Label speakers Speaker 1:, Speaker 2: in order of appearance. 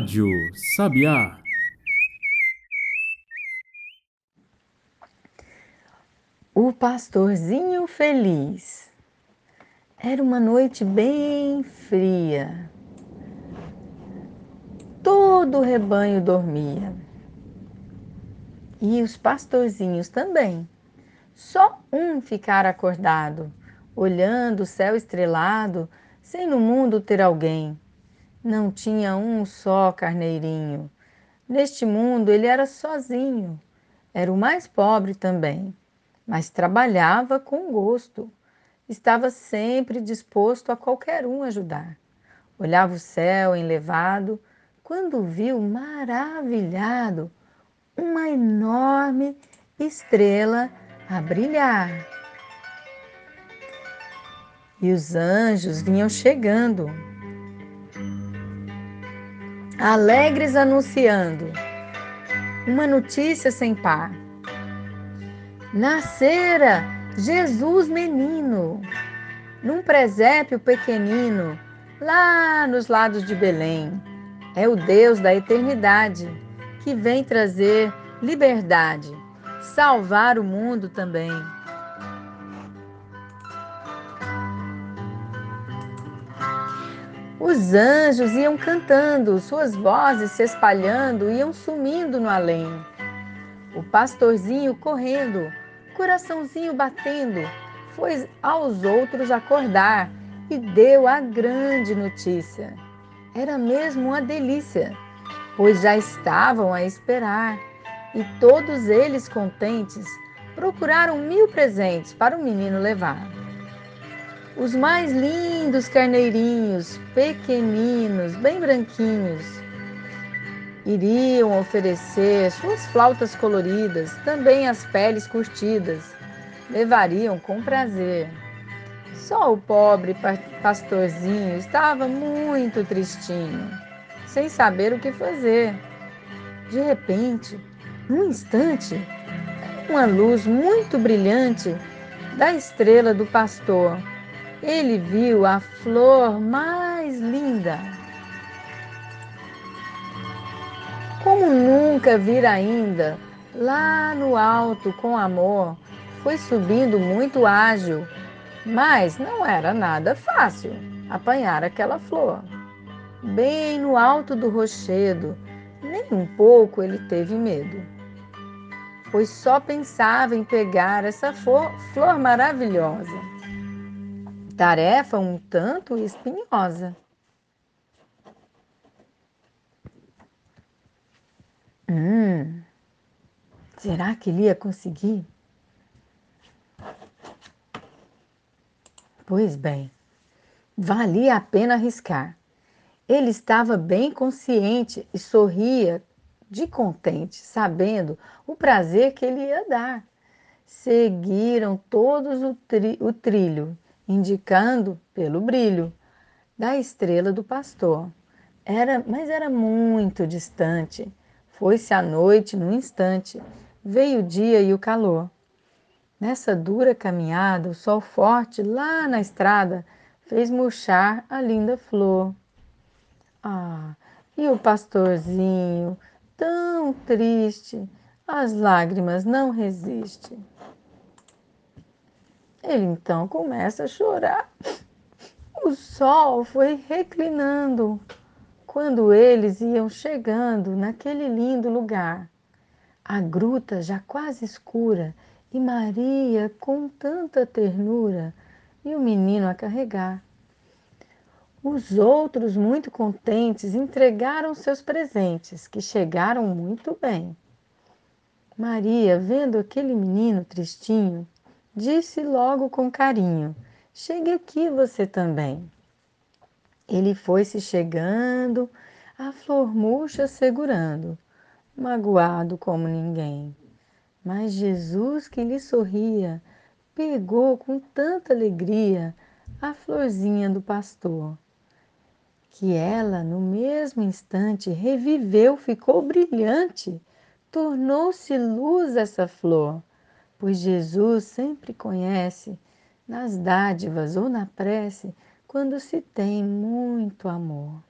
Speaker 1: Rádio Sabiá.
Speaker 2: O pastorzinho feliz. Era uma noite bem fria. Todo o rebanho dormia. E os pastorzinhos também. Só um ficara acordado, olhando o céu estrelado, sem no mundo ter alguém. Não tinha um só carneirinho. Neste mundo ele era sozinho. Era o mais pobre também, mas trabalhava com gosto. Estava sempre disposto a qualquer um ajudar. Olhava o céu enlevado, quando viu, maravilhado, uma enorme estrela a brilhar. E os anjos vinham chegando, alegres anunciando uma notícia sem par. Nascera Jesus menino, num presépio pequenino, lá nos lados de Belém. É o Deus da eternidade que vem trazer liberdade, salvar o mundo também. Os anjos iam cantando, suas vozes se espalhando, iam sumindo no além. O pastorzinho correndo, coraçãozinho batendo, foi aos outros acordar e deu a grande notícia. Era mesmo uma delícia, pois já estavam a esperar e todos eles contentes procuraram mil presentes para o menino levar os mais lindos carneirinhos, pequeninos, bem branquinhos. Iriam oferecer suas flautas coloridas, também as peles curtidas. Levariam com prazer. Só o pobre pastorzinho estava muito tristinho, sem saber o que fazer. De repente, num instante, uma luz muito brilhante da estrela do pastor ele viu a flor mais linda. Como nunca vira ainda, lá no alto com amor, foi subindo muito ágil, mas não era nada fácil apanhar aquela flor. Bem no alto do rochedo, nem um pouco ele teve medo, pois só pensava em pegar essa flor, flor maravilhosa tarefa um tanto espinhosa. Hum, será que ele ia conseguir? Pois bem, valia a pena arriscar. Ele estava bem consciente e sorria de contente, sabendo o prazer que ele ia dar. Seguiram todos o, tri o trilho indicando pelo brilho da estrela do pastor. Era, mas era muito distante. Foi-se a noite num instante, veio o dia e o calor. Nessa dura caminhada, o sol forte lá na estrada fez murchar a linda flor. Ah, e o pastorzinho, tão triste, as lágrimas não resistem. Ele então começa a chorar. O sol foi reclinando quando eles iam chegando naquele lindo lugar. A gruta já quase escura e Maria com tanta ternura e o menino a carregar. Os outros, muito contentes, entregaram seus presentes, que chegaram muito bem. Maria, vendo aquele menino tristinho, Disse logo com carinho: Chegue aqui você também. Ele foi se chegando, a flor murcha segurando, magoado como ninguém. Mas Jesus, que lhe sorria, pegou com tanta alegria a florzinha do pastor, que ela, no mesmo instante, reviveu, ficou brilhante, tornou-se luz essa flor pois Jesus sempre conhece nas dádivas ou na prece quando se tem muito amor.